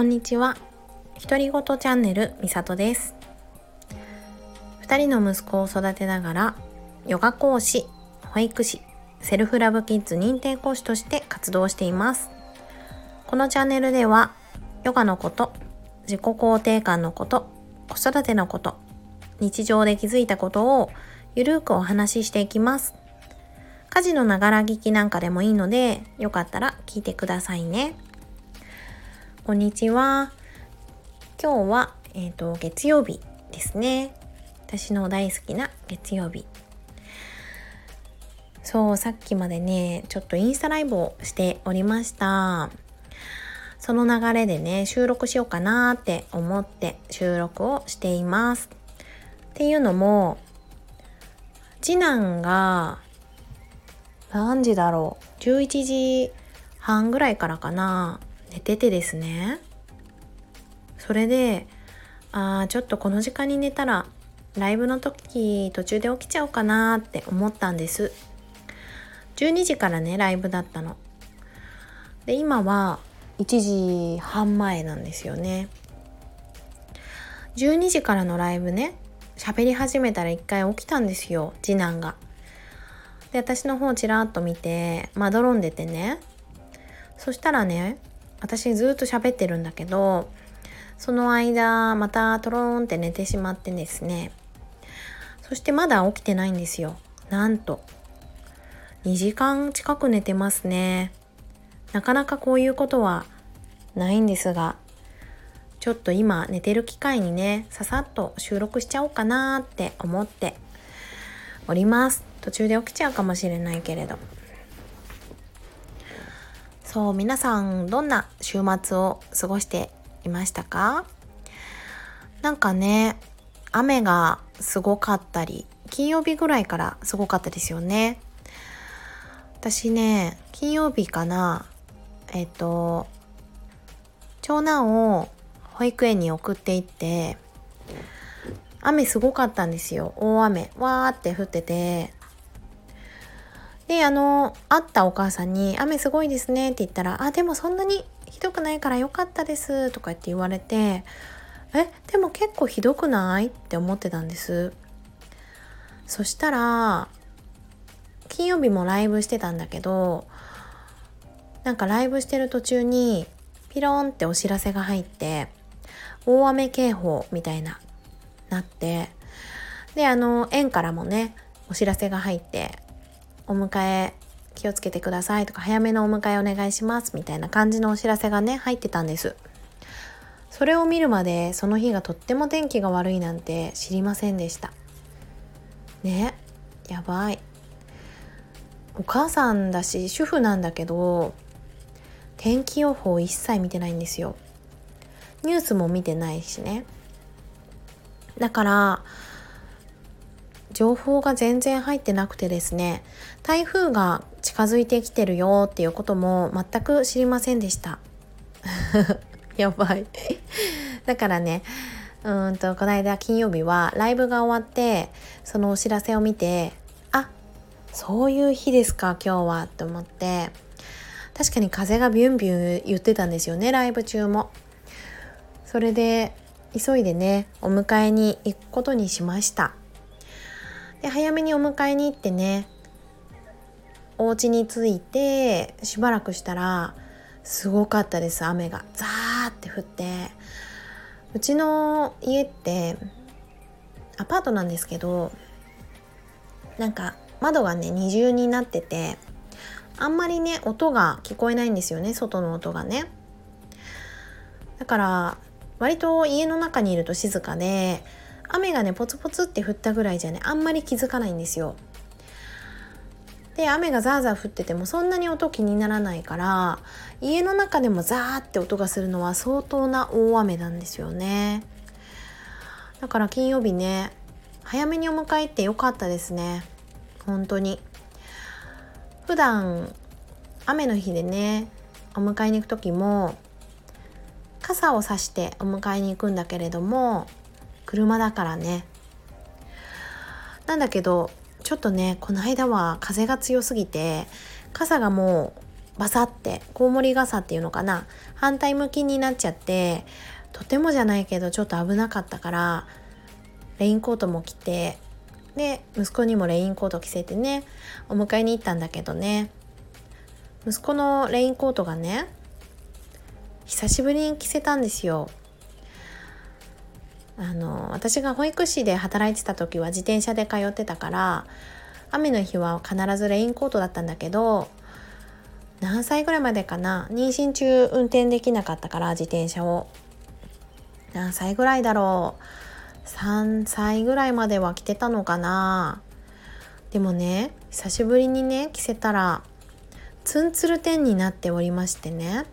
こんにちは。独り言チャンネルみさとです。二人の息子を育てながら、ヨガ講師、保育士、セルフラブキッズ認定講師として活動しています。このチャンネルでは、ヨガのこと、自己肯定感のこと、子育てのこと、日常で気づいたことをゆるーくお話ししていきます。家事のながら聞きなんかでもいいので、よかったら聞いてくださいね。こんにちは。今日は、えっ、ー、と、月曜日ですね。私の大好きな月曜日。そう、さっきまでね、ちょっとインスタライブをしておりました。その流れでね、収録しようかなって思って収録をしています。っていうのも、次男が何時だろう？11時半ぐらいからかな寝ててですね。それであーちょっとこの時間に寝たらライブの時途中で起きちゃおうかなって思ったんです。12時からねライブだったの。で今は1時半前なんですよね。12時からのライブね喋り始めたら一回起きたんですよ次男が。で私の方ちらっと見てまどろんでてね。そしたらね私ずっと喋ってるんだけどその間またトローンって寝てしまってですね。そしてまだ起きてないんですよ。なんと。2時間近く寝てますね。なかなかこういうことはないんですがちょっと今寝てる機会にねささっと収録しちゃおうかなって思っております。途中で起きちゃうかもしれないけれど。そう皆さんどんな週末を過ごしていましたか？なんかね雨がすごかったり金曜日ぐらいからすごかったですよね。私ね金曜日かなえっ、と長男を保育園に送っていって雨すごかったんですよ。大雨わーって降ってて。で、あの、会ったお母さんに、雨すごいですねって言ったら、あ、でもそんなにひどくないからよかったですとかって言われて、え、でも結構ひどくない？って思ってたんです。そしたら、金曜日もライブしてたんだけど、なんかライブしてる途中に、ピロンってお知らせが入って、大雨警報みたいな、なって、で、あの、園からもね、お知らせが入って、お迎え気をつけてくださいとか早めのお迎えお願いしますみたいな感じのお知らせがね入ってたんです。それを見るまでその日がとっても天気が悪いなんて知りませんでした。ねやばい。お母さんだし主婦なんだけど天気予報一切見てないんですよ。ニュースも見てないしね。だから情報が全然入ってなくてですね台風が近づいてきてるよっていうことも全く知りませんでした。やばい。だからねうんとこの間金曜日はライブが終わってそのお知らせを見てあそういう日ですか今日はと思って。確かに風がビュンビュン言ってたんですよねライブ中も。それで急いでねお迎えに行くことにしました。で早めにお迎えに行ってねお家に着いてしばらくしたらすごかったです雨が。ザーって降って。うちの家ってアパートなんですけどなんか窓がね二重になっててあんまりね音が聞こえないんですよね外の音がね。だから割と家の中にいると静かで雨がねポツポツって降ったぐらいじゃねあんまり気づかないんですよ。で雨がザーザー降っててもそんなに音気にならないから家の中でもザーって音がするのは相当な大雨なんですよね。だから金曜日ね早めにお迎えってよかったですね。本当に。普段雨の日でねお迎えに行く時も傘を差してお迎えに行くんだけれども車だからね。なんだけどちょっとねこの間は風が強すぎて傘がもうバサってコウモリ傘っていうのかな反対向きになっちゃってとてもじゃないけどちょっと危なかったからレインコートも着てで息子にもレインコート着せてねお迎えに行ったんだけどね。息子のレインコートがね久しぶりに着せたんですよ。あの私が保育士で働いてた時は自転車で通ってたから雨の日は必ずレインコートだったんだけど何歳ぐらいまでかな妊娠中運転できなかったから自転車を。何歳ぐらいだろう。3歳ぐらいまでは着てたのかな。でもね久しぶりにね着せたらツンツルテンになっておりましてね。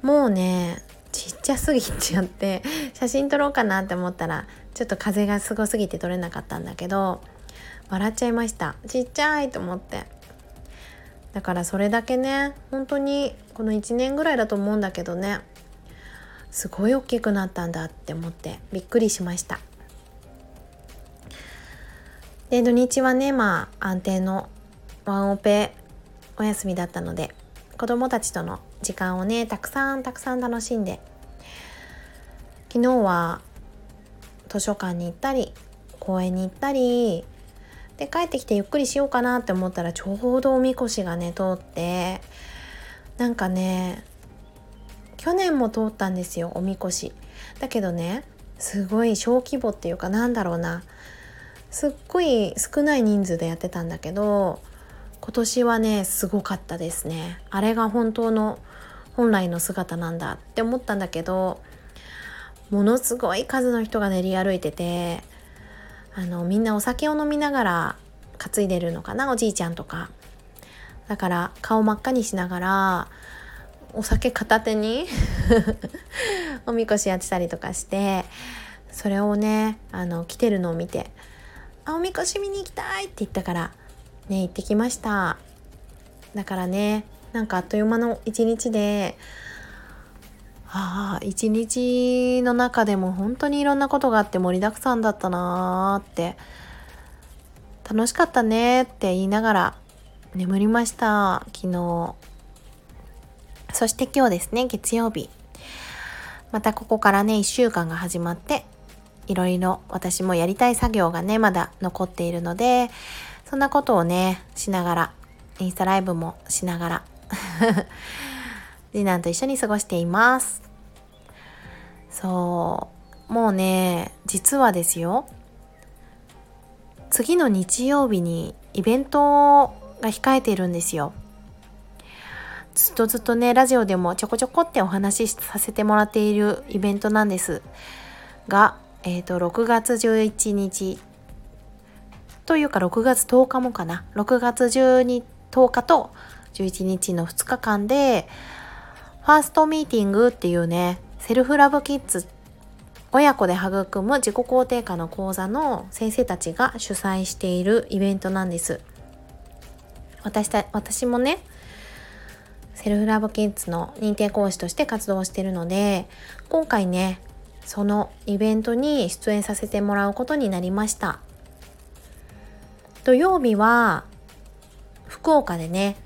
もうねちっちゃすぎちゃって写真撮ろうかなって思ったらちょっと風がすごすぎて撮れなかったんだけど笑っちゃいました。ちっちゃいと思って。だからそれだけね本当にこの1年ぐらいだと思うんだけどねすごい大きくなったんだって思ってびっくりしました。で土日はねまあ安定のワンオペお休みだったので子供たちとの時間をねたくさんたくさん楽しんで。昨日は図書館に行ったり公園に行ったりで帰ってきてゆっくりしようかなって思ったらちょうどおみこしがね通ってなんかね去年も通ったんですよおみこし。だけどねすごい小規模っていうかなんだろうなすっごい少ない人数でやってたんだけど今年はねすごかったですね。あれが本当の本来の姿なんだって思ったんだけどものすごい数の人が練り歩いててあのみんなお酒を飲みながら担いでるのかなおじいちゃんとかだから顔真っ赤にしながらお酒片手に おみこしやってたりとかしてそれをねあの来てるのを見て「あおみこし見に行きたい!」って言ったからね行ってきましただからねなんかあっという間の一日でああ一日の中でも本当にいろんなことがあって盛りだくさんだったなーって楽しかったねって言いながら眠りました昨日。そして今日ですね月曜日。またここからね1週間が始まっていろいろ私もやりたい作業がねまだ残っているのでそんなことをねしながらインスタライブもしながら 次男と一緒に過ごしています。そう。もうね実はですよ。次の日曜日にイベントが控えているんですよ。ずっとずっとねラジオでもちょこちょこってお話しさせてもらっているイベントなんです。が、えーと、6月11日。というか6月10日もかな。6月12 10日と11日の2日間でファーストミーティングっていうねセルフラブキッズ親子で育む自己肯定感の講座の先生たちが主催しているイベントなんです。私た私もねセルフラブキッズの認定講師として活動しているので今回ねそのイベントに出演させてもらうことになりました。土曜日は福岡でね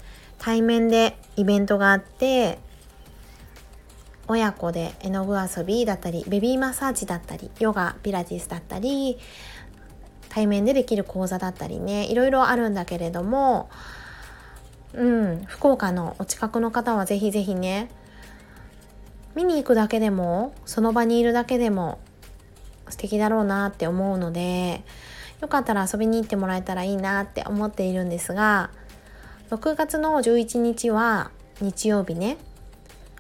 対面でイベントがあって親子で絵の具遊びだったりベビーマッサージだったりヨガピラティスだったり対面でできる講座だったりねいろいろあるんだけれどもうん、福岡のお近くの方はぜひぜひね見に行くだけでもその場にいるだけでも素敵だろうなって思うのでよかったら遊びに行ってもらえたらいいなって思っているんですが6月の11日は日曜日ね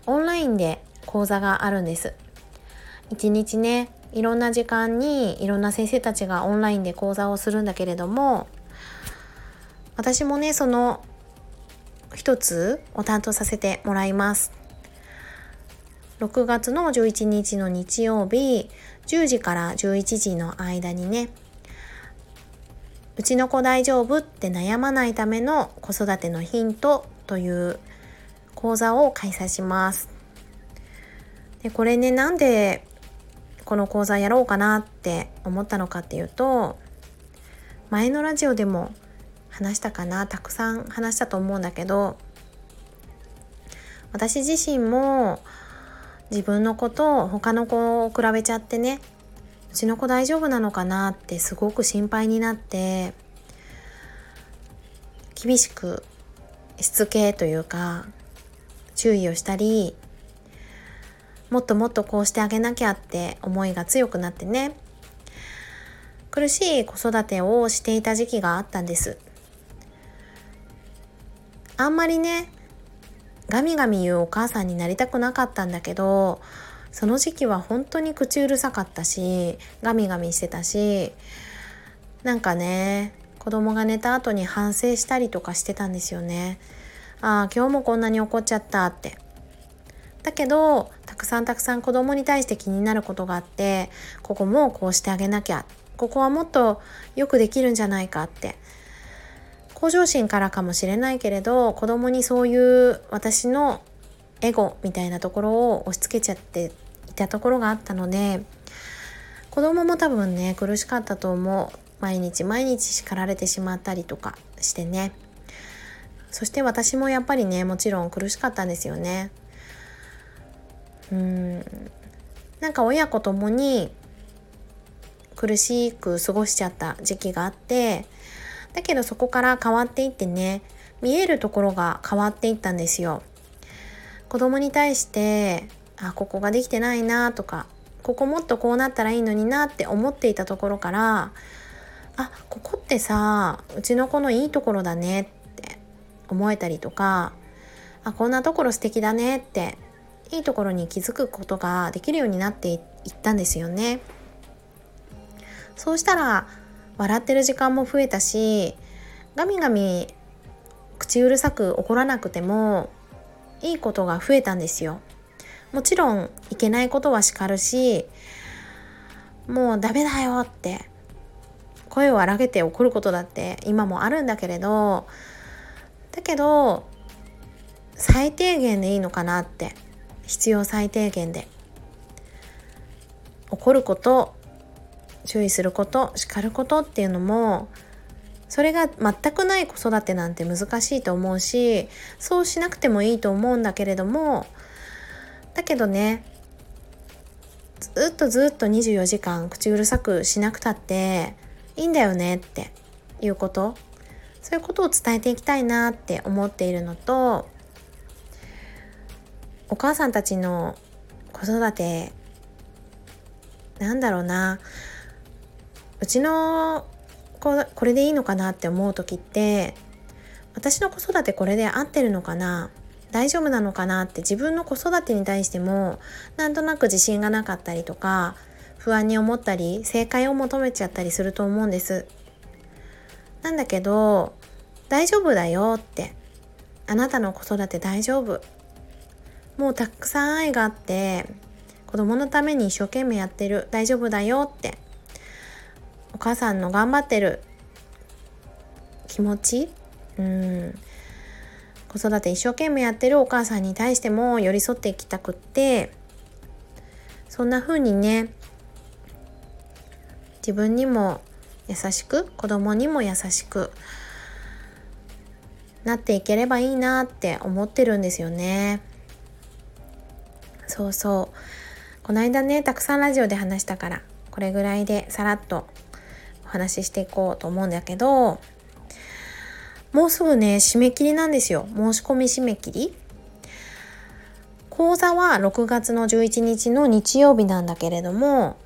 オンラインで講座があるんです一日ねいろんな時間にいろんな先生たちがオンラインで講座をするんだけれども私もねその一つを担当させてもらいます。6月の11日の日曜日10時から11時の間にねうちの子大丈夫って悩まないための子育てのヒントという講座を開催します。でこれねなんでこの講座やろうかなって思ったのかっていうと前のラジオでも話したかなたくさん話したと思うんだけど私自身も自分の子と他の子を比べちゃってねうちの子大丈夫なのかなってすごく心配になって厳しくしつけというか注意をしたりもっともっとこうしてあげなきゃって思いが強くなってね苦しい子育てをしていた時期があったんです。あんまりねガミガミ言うお母さんになりたくなかったんだけどその時期は本当に口うるさかったしガミガミしてたしなんかね子供が寝た後に反省したりとかしてたんですよね。ああ今日もこんなに怒っちゃったって。だけどたくさんたくさん子供に対して気になることがあってここもこうしてあげなきゃここはもっとよくできるんじゃないかって向上心からかもしれないけれど子供にそういう私のエゴみたいなところを押し付けちゃっていたところがあったので子供も多分ね苦しかったと思う。毎日毎日叱られてしまったりとかしてね。そして私もやっぱりねもちろん苦しかったんですよね。うん。なんか親子ともに苦しく過ごしちゃった時期があってだけどそこから変わっていってね見えるところが変わっていったんですよ。子供に対してあここができてないなとかここもっとこうなったらいいのになって思っていたところからあここってさうちの子のいいところだねって思えたりとかあこんなところ素敵だねっていいところに気づくことができるようになっていったんですよね。そうしたら笑ってる時間も増えたしガミガミ口うるさく怒らなくてもいいことが増えたんですよ。もちろんいけないことは叱るしもうダメだよって声を荒げて怒ることだって今もあるんだけれどだけど最低限でいいのかなって必要最低限で怒ること注意すること叱ることっていうのもそれが全くない子育てなんて難しいと思うしそうしなくてもいいと思うんだけれどもだけどねずっとずっと24時間口うるさくしなくたっていいんだよねっていうこと。そういうことを伝えていきたいなって思っているのとお母さんたちの子育てなんだろうなうちの子これでいいのかなって思う時って私の子育てこれで合ってるのかな？大丈夫なのかなって自分の子育てに対してもなんとなく自信がなかったりとか不安に思ったり正解を求めちゃったりすると思うんです。なんだけど大丈夫だよってあなたの子育て大丈夫。もうたくさん愛があって子供のために一生懸命やってる。大丈夫だよって。母さんの頑張ってる。気持ち？うん。子育て一生懸命やってるお母さんに対しても寄り添っていきたくって。そんな風にね自分にも優しく子供にも優しくなっていければいいなって思ってるんですよね。そうそう。この間ねたくさんラジオで話したからこれぐらいでさらっと話ししていこうと思うんだけどもうすぐね締め切りなんですよ。申し込み締め切り。講座は6月の11日の日曜日なんだけれども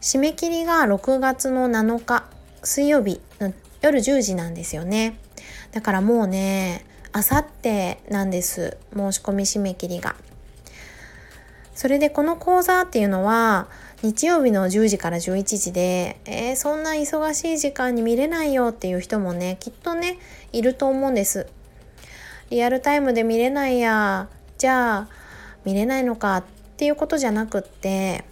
締め切りが6月の7日水曜日の夜10時なんですよね。だからもうねあさってなんです申し込み締め切りが。それでこの講座っていうのは日曜日の10時から11時で、えー、そんな忙しい時間に見れないよっていう人もね、きっとね、いると思うんです。リアルタイムで見れないや、じゃあ見れないのかっていうことじゃなくって、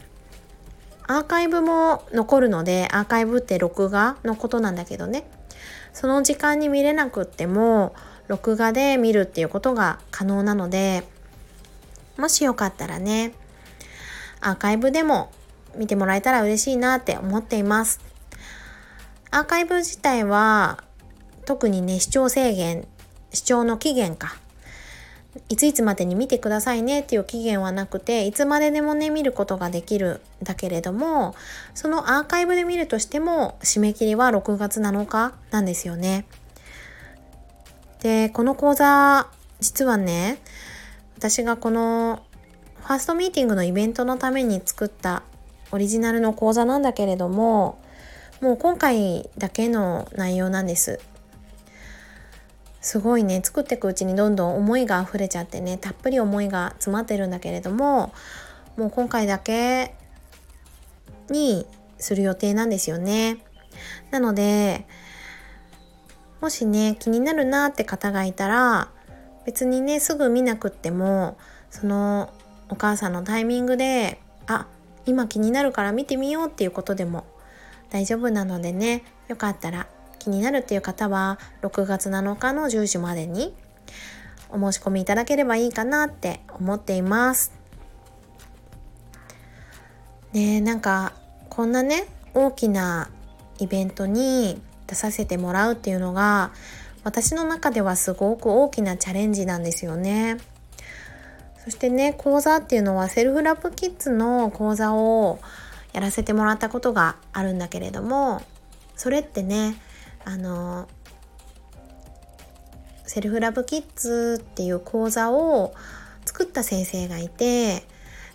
アーカイブも残るので、アーカイブって録画のことなんだけどね、その時間に見れなくっても、録画で見るっていうことが可能なので、もしよかったらね、アーカイブでも見てもらえたら嬉しいなって思っています。アーカイブ自体は特にね視聴制限視聴の期限かいついつまでに見てくださいねっていう期限はなくていつまででもね見ることができるんだけれどもそのアーカイブで見るとしても締め切りは6月7日なんですよね。でこの講座実はね私がこのファーストミーティングのイベントのために作ったオリジナルの講座なんだけれどももう今回だけの内容なんですすごいね作っていくうちにどんどん思いが溢れちゃってねたっぷり思いが詰まってるんだけれどももう今回だけにする予定なんですよね。なのでもしね気になるなって方がいたら別にねすぐ見なくってもそのお母さんのタイミングで今気になるから見てみようっていうことでも大丈夫なのでねよかったら気になるっていう方は6月7日の10時までにお申し込みいただければいいかなって思っています。ねなんかこんなね大きなイベントに出させてもらうっていうのが私の中ではすごく大きなチャレンジなんですよね。そしてね講座っていうのはセルフラップキッズの講座をやらせてもらったことがあるんだけれどもそれってねあのセルフラブキッズっていう講座を作った先生がいて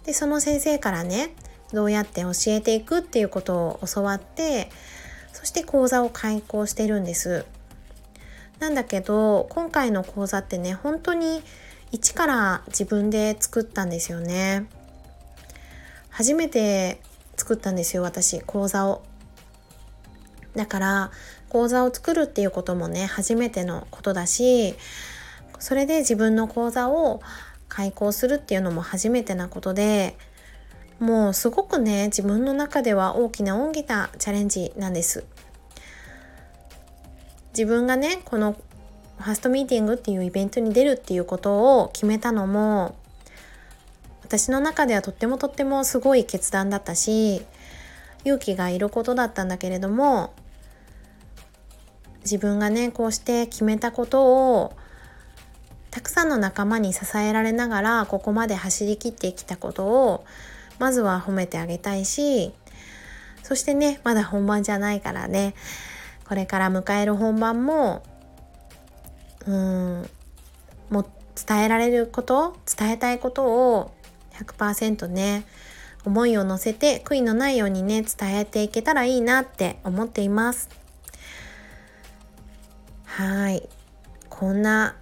でその先生からねどうやって教えていくっていうことを教わってそして講座を開講してるんです。なんだけど今回の講座ってね本当に一から自分で作ったんですよね。初めて作ったんですよ私講座を。だから講座を作るっていうこともね初めてのことだしそれで自分の講座を開講するっていうのも初めてなことでもうすごくね自分の中では大きな大きなチャレンジなんです自分がねこのファーストミーティングっていうイベントに出るっていうことを決めたのも私の中ではとってもとってもすごい決断だったし勇気がいることだったんだけれども自分がねこうして決めたことをたくさんの仲間に支えられながらここまで走りきってきたことをまずは褒めてあげたいしそしてねまだ本番じゃないからねこれから迎える本番もうん。も伝えられること伝えたいことを100%ね思いを乗せて悔いのないようにね伝えていけたらいいなって思っています。はい。こんな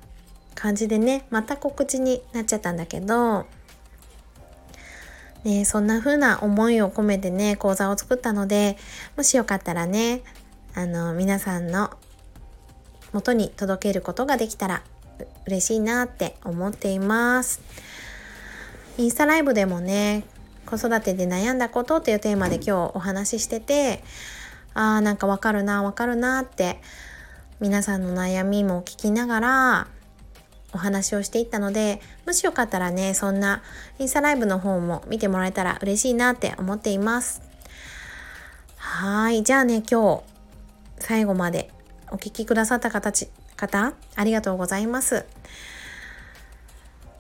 感じでねまた告知になっちゃったんだけど。ね、そんな風な思いを込めてね講座を作ったのでもしよかったらねあの皆さんの元に届けることができたら嬉しいなって思っています。インスタライブでもね子育てで悩んだことっていうテーマで今日お話ししててあーなんかわかるなわかるなって皆さんの悩みも聞きながらお話をしていったのでもしよかったらねそんなインスタライブの方も見てもらえたら嬉しいなって思っています。はいじゃあね今日最後までお聴きくださった方方ありがとうございます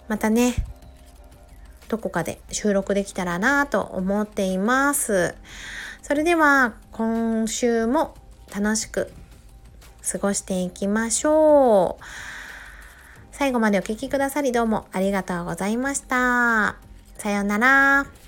またねどこかで収録できたらなと思っていますそれでは今週も楽しく過ごしていきましょう。最後までお聴きくださりどうもありがとうございました。さようなら。